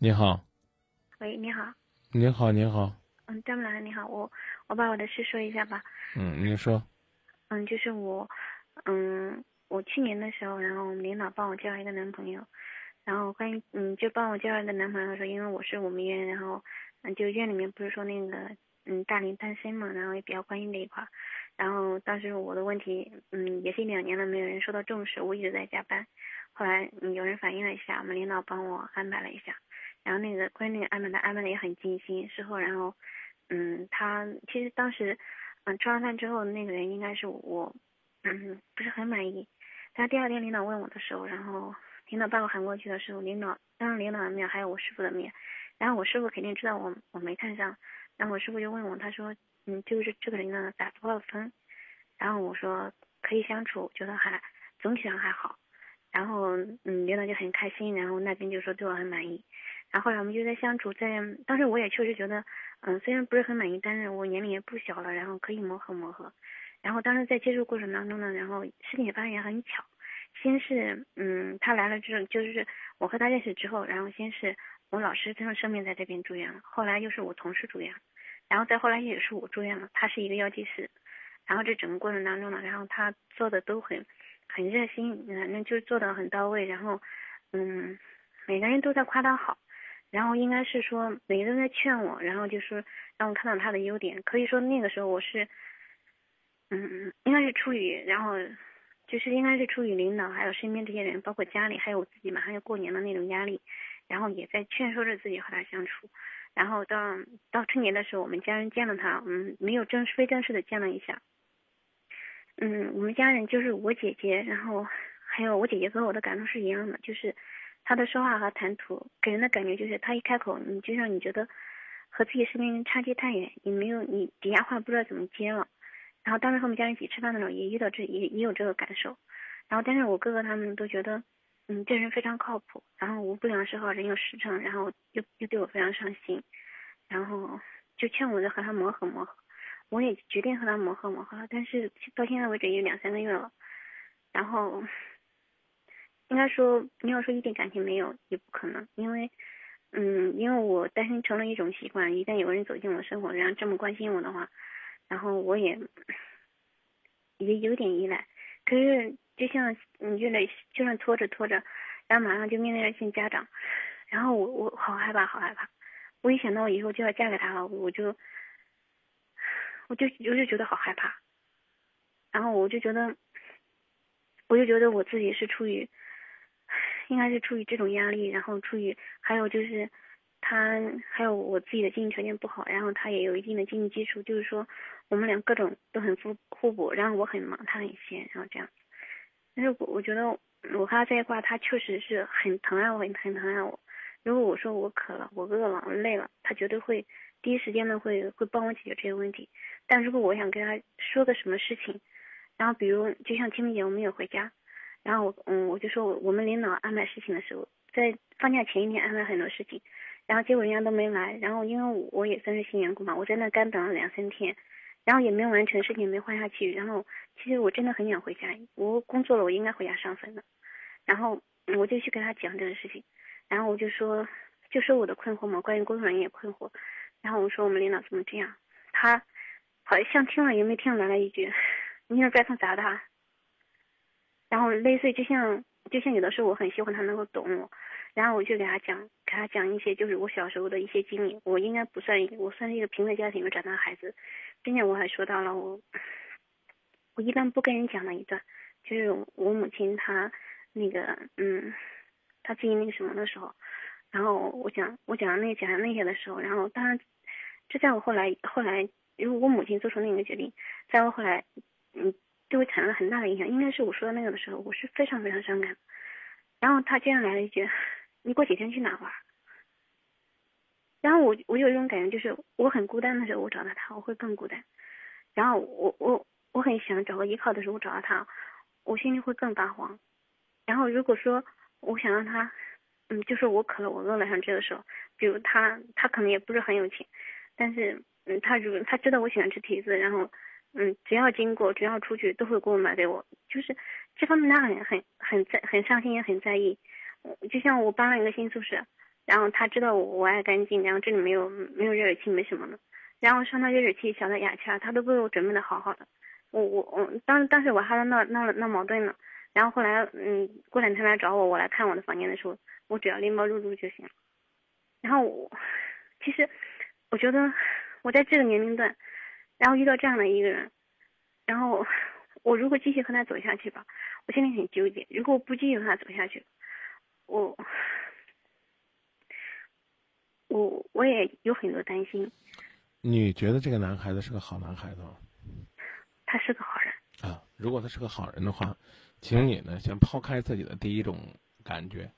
你好，喂，你好，你好，你好，嗯，张木兰，你好，我我把我的事说一下吧，嗯，你说，嗯，就是我，嗯，我去年的时候，然后我们领导帮我介绍一个男朋友，然后关于嗯，就帮我介绍一个男朋友的时候，因为我是我们院，然后嗯，就院里面不是说那个嗯大龄单身嘛，然后也比较关心这一块，然后当时我的问题嗯也是一两年了，没有人受到重视，我一直在加班，后来嗯有人反映了一下，我们领导帮我安排了一下。然后那个关于那个安排的安排的也很尽心，事后然后，嗯，他其实当时，嗯，吃完饭之后那个人应该是我，嗯，不是很满意。但第二天领导问我的时候，然后领导把我喊过去的时候，领导当着领导的面还有我师傅的面，然后我师傅肯定知道我我没看上，然后我师傅就问我，他说，嗯，就是这个人呢打多少分？然后我说可以相处，觉得还总体上还好。然后嗯，领导就很开心，然后那边就说对我很满意。然后来我们就在相处，在当时我也确实觉得，嗯，虽然不是很满意，但是我年龄也不小了，然后可以磨合磨合。然后当时在接触过程当中呢，然后事情发生也很巧，先是嗯他来了之后，就是我和他认识之后，然后先是我老师他生病在这边住院了，后来又是我同事住院，然后再后来也是我住院了，他是一个药剂师，然后这整个过程当中呢，然后他做的都很很热心，反正就是做的很到位，然后嗯每个人都在夸他好。然后应该是说每个人在劝我，然后就说让我看到他的优点。可以说那个时候我是，嗯，应该是出于，然后就是应该是出于领导还有身边这些人，包括家里还有我自己马上要过年的那种压力，然后也在劝说着自己和他相处。然后到到春节的时候，我们家人见了他，嗯，没有正式非正式的见了一下。嗯，我们家人就是我姐姐，然后还有我姐姐和我的感受是一样的，就是。他的说话和谈吐给人的感觉就是，他一开口，你就像你觉得和自己身边人差距太远，你没有你底下话不知道怎么接了。然后当时和我们家人一起吃饭的时候，也遇到这也也有这个感受。然后但是我哥哥他们都觉得，嗯，这人非常靠谱，然后无不良嗜好，人有实诚，然后又又对我非常上心，然后就劝我和他磨合磨合。我也决定和他磨合磨合，但是到现在为止也有两三个月了，然后。应该说，你要说一点感情没有也不可能，因为，嗯，因为我单身成了一种习惯，一旦有个人走进我生活，然后这么关心我的话，然后我也也有点依赖。可是就像你越来，就算拖着拖着，然后马上就面对着新家长，然后我我好害怕，好害怕。我一想到我以后就要嫁给他了，我就，我就我就觉得好害怕。然后我就觉得，我就觉得我自己是出于。应该是出于这种压力，然后出于还有就是，他还有我自己的经济条件不好，然后他也有一定的经济基础，就是说我们俩各种都很互互补，然后我很忙，他很闲，然后这样。但是我我觉得我和他在一块，他确实是很疼爱我，很很疼爱我。如果我说我渴了，我饿了，我累了，他绝对会第一时间的会会帮我解决这些问题。但如果我想跟他说个什么事情，然后比如就像清明节我们也回家。然后我嗯，我就说，我们领导安排事情的时候，在放假前一天安排很多事情，然后结果人家都没来。然后因为我也算是新员工嘛，我在那干等了两三天，然后也没完成事情，没换下去。然后其实我真的很想回家，我工作了，我应该回家上坟的。然后我就去跟他讲这个事情，然后我就说，就说我的困惑嘛，关于工作人员也困惑。然后我说我们领导怎么这样，他好像听了也没听来了一句，你是白送咋的？然后类似于就像就像有的时候我很希望他能够懂我，然后我就给他讲给他讲一些就是我小时候的一些经历。我应该不算，我算是一个平等家庭里长大的孩子，并且我还说到了我我一般不跟人讲的一段，就是我母亲她那个嗯，她自己那个什么的时候，然后我讲我讲那讲那些的时候，然后当然这在我后来后来，因为我母亲做出那个决定，在我后来嗯。对我产生了很大的影响，应该是我说的那个的时候，我是非常非常伤感。然后他竟然来了一句：“你过几天去哪玩？”然后我我有一种感觉，就是我很孤单的时候，我找到他，我会更孤单。然后我我我很想找个依靠的时候，我找到他，我心里会更发慌。然后如果说我想让他，嗯，就是我渴了，我饿了，像这个时候，比如他他可能也不是很有钱，但是嗯，他如果他知道我喜欢吃提子，然后。嗯，只要经过，只要出去，都会给我买给我。就是这方面，他很很很在很上心，也很在意。就像我搬了一个新宿舍，然后他知道我我爱干净，然后这里没有没有热水器没什么的，然后上他热水器小的雅气儿，他都为我准备的好好的，我我我当当时我还在闹闹闹矛盾呢，然后后来嗯过两天来找我，我来看我的房间的时候，我只要拎包入住就行，然后我其实我觉得我在这个年龄段，然后遇到这样的一个人，然后我如果继续和他走下去吧，我心里很纠结，如果我不继续和他走下去，我。我我也有很多担心。你觉得这个男孩子是个好男孩子吗？他是个好人。啊，如果他是个好人的话，请你呢先抛开自己的第一种感觉，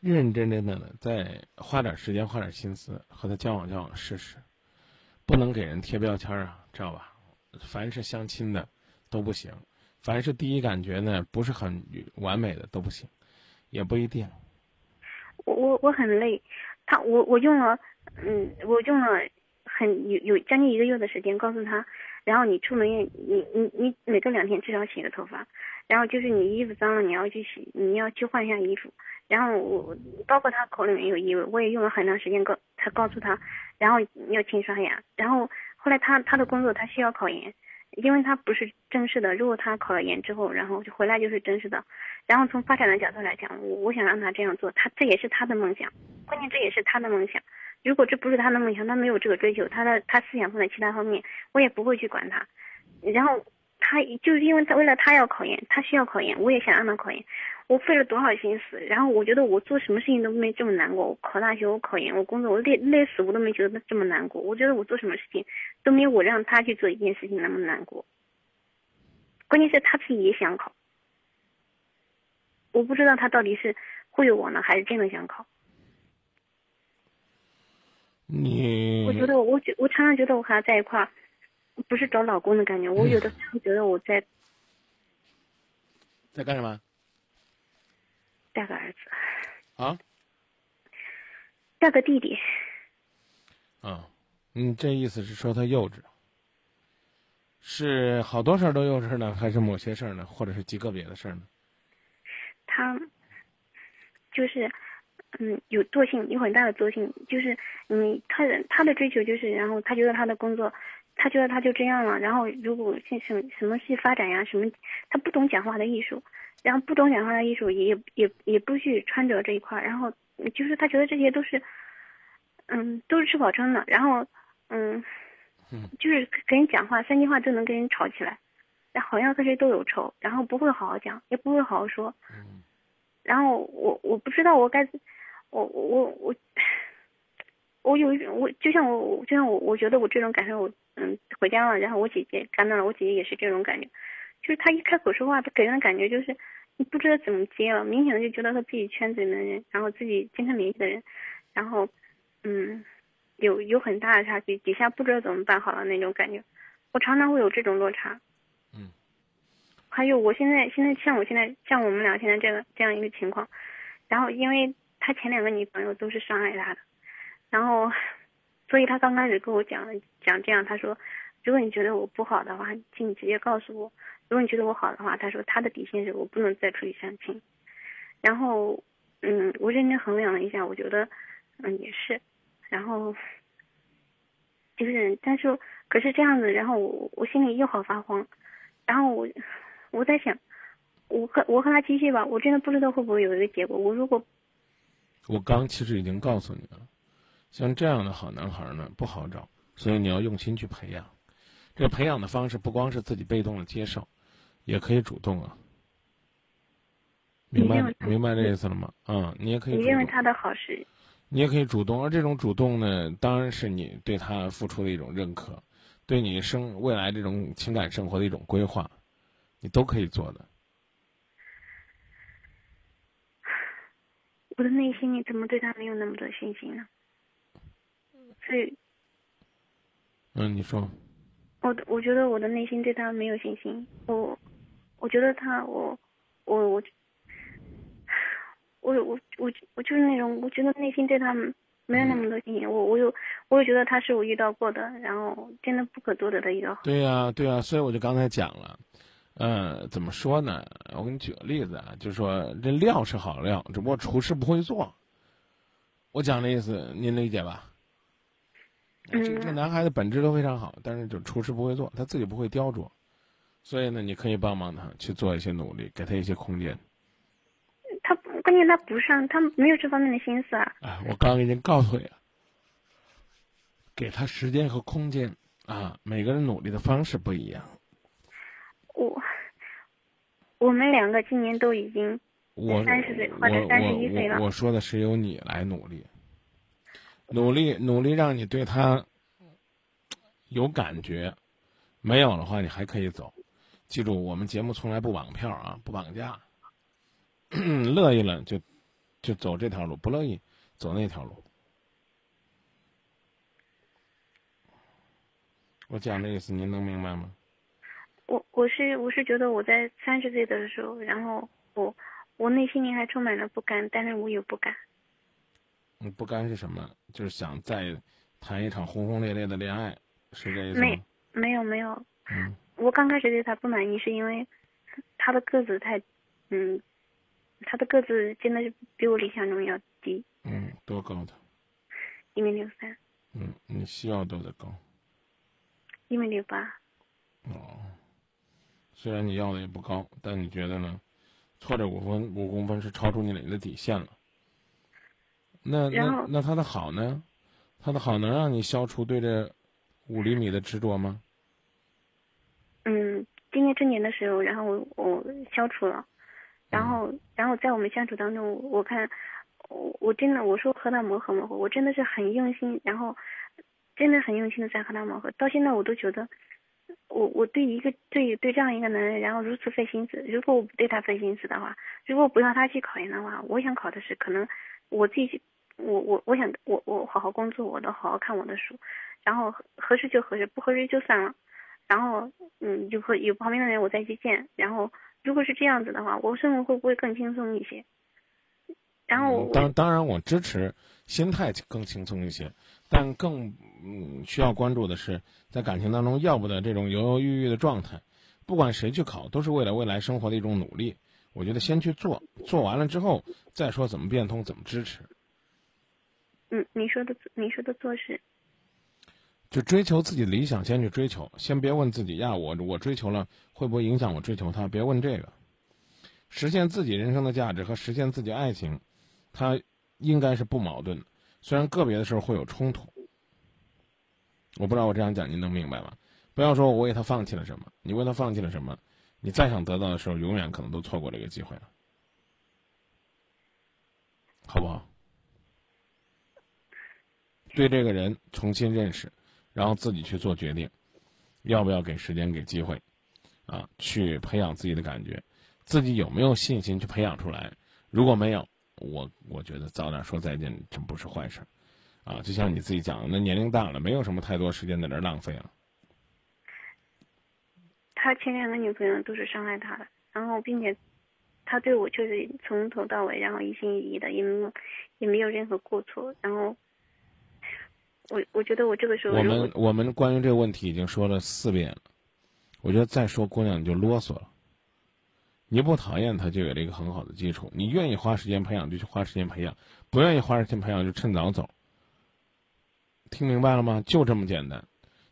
认认真真的呢再花点时间花点心思和他交往交往试试，不能给人贴标签啊，知道吧？凡是相亲的都不行，凡是第一感觉呢不是很完美的都不行，也不一定。我我我很累。他我我用了，嗯，我用了很有有将近一个月的时间告诉他，然后你出门也你你你每隔两天至少洗个头发，然后就是你衣服脏了你要去洗，你要去换一下衣服，然后我包括他口里面有异味，我也用了很长时间告才告诉他，然后要勤刷牙，然后后来他他的工作他需要考研。因为他不是正式的，如果他考了研之后，然后就回来就是正式的，然后从发展的角度来讲，我我想让他这样做，他这也是他的梦想，关键这也是他的梦想。如果这不是他的梦想，他没有这个追求，他的他思想放在其他方面，我也不会去管他。然后他就是因为他为了他要考研，他需要考研，我也想让他考研。我费了多少心思，然后我觉得我做什么事情都没这么难过。我考大学，我考研，我工作，我累累死我都没觉得这么难过。我觉得我做什么事情都没有我让他去做一件事情那么难过。关键是他自己也想考，我不知道他到底是忽悠我呢，还是真的想考。你我觉得我觉我常常觉得我和他在一块儿，不是找老公的感觉，我有的时候觉得我在在干什么？带个儿子，啊，带个弟弟。啊，你这意思是说他幼稚？是好多事儿都幼稚呢，还是某些事儿呢，或者是极个别的事儿呢？他就是，嗯，有惰性，有很大的惰性，就是嗯，他的他的追求就是，然后他觉得他的工作，他觉得他就这样了，然后如果像什什么去发展呀，什么，他不懂讲话的艺术。然后不懂讲话的艺术，也也也不去穿着这一块，然后就是他觉得这些都是，嗯，都是吃饱撑的。然后，嗯，就是跟人讲话三句话都能跟人吵起来，然后好像和谁都有仇，然后不会好好讲，也不会好好说。然后我我不知道我该，我我我，我有一种我就像我就像我我觉得我这种感受，我嗯回家了，然后我姐姐看到了，我姐姐也是这种感觉。就是他一开口说话，她给人的感觉就是你不知道怎么接了，明显的就觉得和自己圈子里的人，然后自己经常联系的人，然后，嗯，有有很大的差距，底下不知道怎么办好了那种感觉，我常常会有这种落差。还有我现在现在像我现在像我们俩现在这个这样一个情况，然后因为他前两个女朋友都是伤害他的，然后，所以他刚开始跟我讲讲这样，他说，如果你觉得我不好的话，请你直接告诉我。如果你觉得我好的话，他说他的底线是我不能再出去相亲。然后，嗯，我认真衡量了一下，我觉得，嗯，也是。然后，就是，但是，可是这样子，然后我我心里又好发慌。然后我我在想，我和我和他继续吧，我真的不知道会不会有一个结果。我如果，我刚其实已经告诉你了，像这样的好男孩呢不好找，所以你要用心去培养。这个培养的方式不光是自己被动的接受。也可以主动啊，明白明白这意思了吗？嗯，你也可以。你认为他的好是？你也可以主动，而这种主动呢，当然是你对他付出的一种认可，对你生未来这种情感生活的一种规划，你都可以做的。我的内心，你怎么对他没有那么多信心呢？所以，嗯，你说。我我觉得我的内心对他没有信心，我。我觉得他，我，我我，我我我我就是那种，我觉得内心对他没有那么多信心。我我有，我也觉得他是我遇到过的，然后真的不可多得的一个。对呀，对呀，所以我就刚才讲了，呃，怎么说呢？我给你举个例子啊，就是说这料是好料，只不过厨师不会做。我讲的意思您理解吧？这这个男孩子本质都非常好，但是就厨师不会做，他自己不会雕琢，所以呢，你可以帮帮他去做一些努力，给他一些空间。他关键他不上，他没有这方面的心思啊。哎，我刚刚已经告诉你了，给他时间和空间啊，每个人努力的方式不一样。我我们两个今年都已经三十岁或者三十一岁了。我说的是由你来努力。努力努力，让你对他有感觉，没有的话，你还可以走。记住，我们节目从来不绑票啊，不绑架。乐意了就就走这条路，不乐意走那条路。我讲的意思，您能明白吗？我我是我是觉得我在三十岁的时候，然后我我内心里还充满了不甘，但是我有不甘。你不甘是什么？就是想再谈一场轰轰烈烈的恋爱，是这意思吗？没，没有，没有。嗯。我刚开始对他不满意，是因为他的个子太，嗯，他的个子真的是比我理想中要低。嗯，多高的？一米六三。嗯，你需要多的高？一米六八。哦。虽然你要的也不高，但你觉得呢？错这五分五公分是超出你的底线了。那那那他的好呢？他的好能让你消除对这五厘米的执着吗？嗯，今年正年的时候，然后我我消除了，然后然后在我们相处当中，我看我我真的我说和他磨合磨合，我真的是很用心，然后真的很用心的在和他磨合，到现在我都觉得我我对一个对对这样一个男人，然后如此费心思，如果我不对他费心思的话，如果不让他去考研的话，我想考的是可能我自己。我我我想我我好好工作，我都好好看我的书，然后合适就合适，不合适就算了。然后嗯，就和有旁边的人我再去见。然后如果是这样子的话，我生活会不会更轻松一些？然后当当然我支持心态更轻松一些，但更嗯需要关注的是在感情当中要不得这种犹犹豫豫的状态。不管谁去考，都是为了未来生活的一种努力。我觉得先去做，做完了之后再说怎么变通，怎么支持。嗯，你说的你说的做事，就追求自己理想，先去追求，先别问自己呀，我我追求了会不会影响我追求他？别问这个，实现自己人生的价值和实现自己爱情，它应该是不矛盾的，虽然个别的时候会有冲突。我不知道我这样讲您能明白吗？不要说我为他放弃了什么，你为他放弃了什么？你再想得到的时候，永远可能都错过这个机会了，好不好？对这个人重新认识，然后自己去做决定，要不要给时间、给机会，啊，去培养自己的感觉，自己有没有信心去培养出来？如果没有，我我觉得早点说再见真不是坏事，啊，就像你自己讲的，那年龄大了，没有什么太多时间在这浪费了。他前两个女朋友都是伤害他的，然后并且他对我确实从头到尾，然后一心一意的，也没有也没有任何过错，然后。我我觉得我这个时候，我们我们关于这个问题已经说了四遍了，我觉得再说姑娘你就啰嗦了。你不讨厌他，就有了一个很好的基础。你愿意花时间培养，就去花时间培养；不愿意花时间培养，就趁早走。听明白了吗？就这么简单。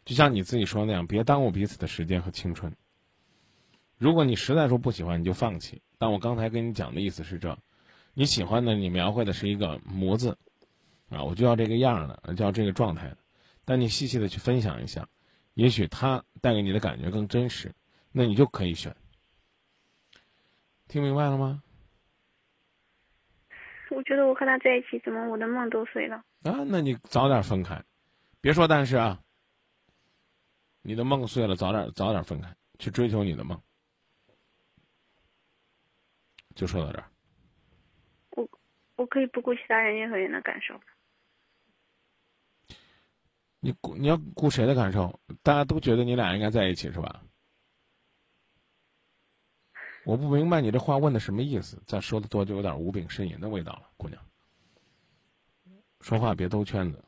就像你自己说那样，别耽误彼此的时间和青春。如果你实在说不喜欢，你就放弃。但我刚才跟你讲的意思是这：你喜欢的，你描绘的是一个模子。啊，我就要这个样的，就要这个状态的。但你细细的去分享一下，也许他带给你的感觉更真实，那你就可以选。听明白了吗？我觉得我和他在一起，怎么我的梦都碎了？啊，那你早点分开，别说但是啊。你的梦碎了，早点早点分开，去追求你的梦。就说到这儿。我我可以不顾其他人任何人的感受。你顾你要顾谁的感受？大家都觉得你俩应该在一起是吧？我不明白你这话问的什么意思，再说的多就有点无病呻吟的味道了，姑娘。说话别兜圈子。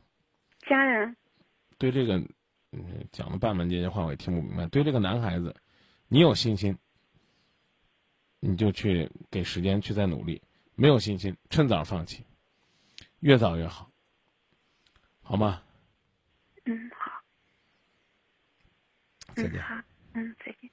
家人。对这个，嗯，讲的半门结节话我也听不明白。对这个男孩子，你有信心，你就去给时间去再努力；没有信心，趁早放弃。越早越好，好吗？嗯，好。再见。好，嗯，再见。